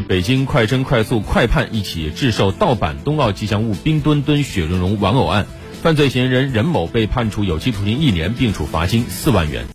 北京快侦快速快判一起制售盗版冬奥吉祥物冰墩墩雪容融玩偶案，犯罪嫌疑人任某被判处有期徒刑一年，并处罚金四万元。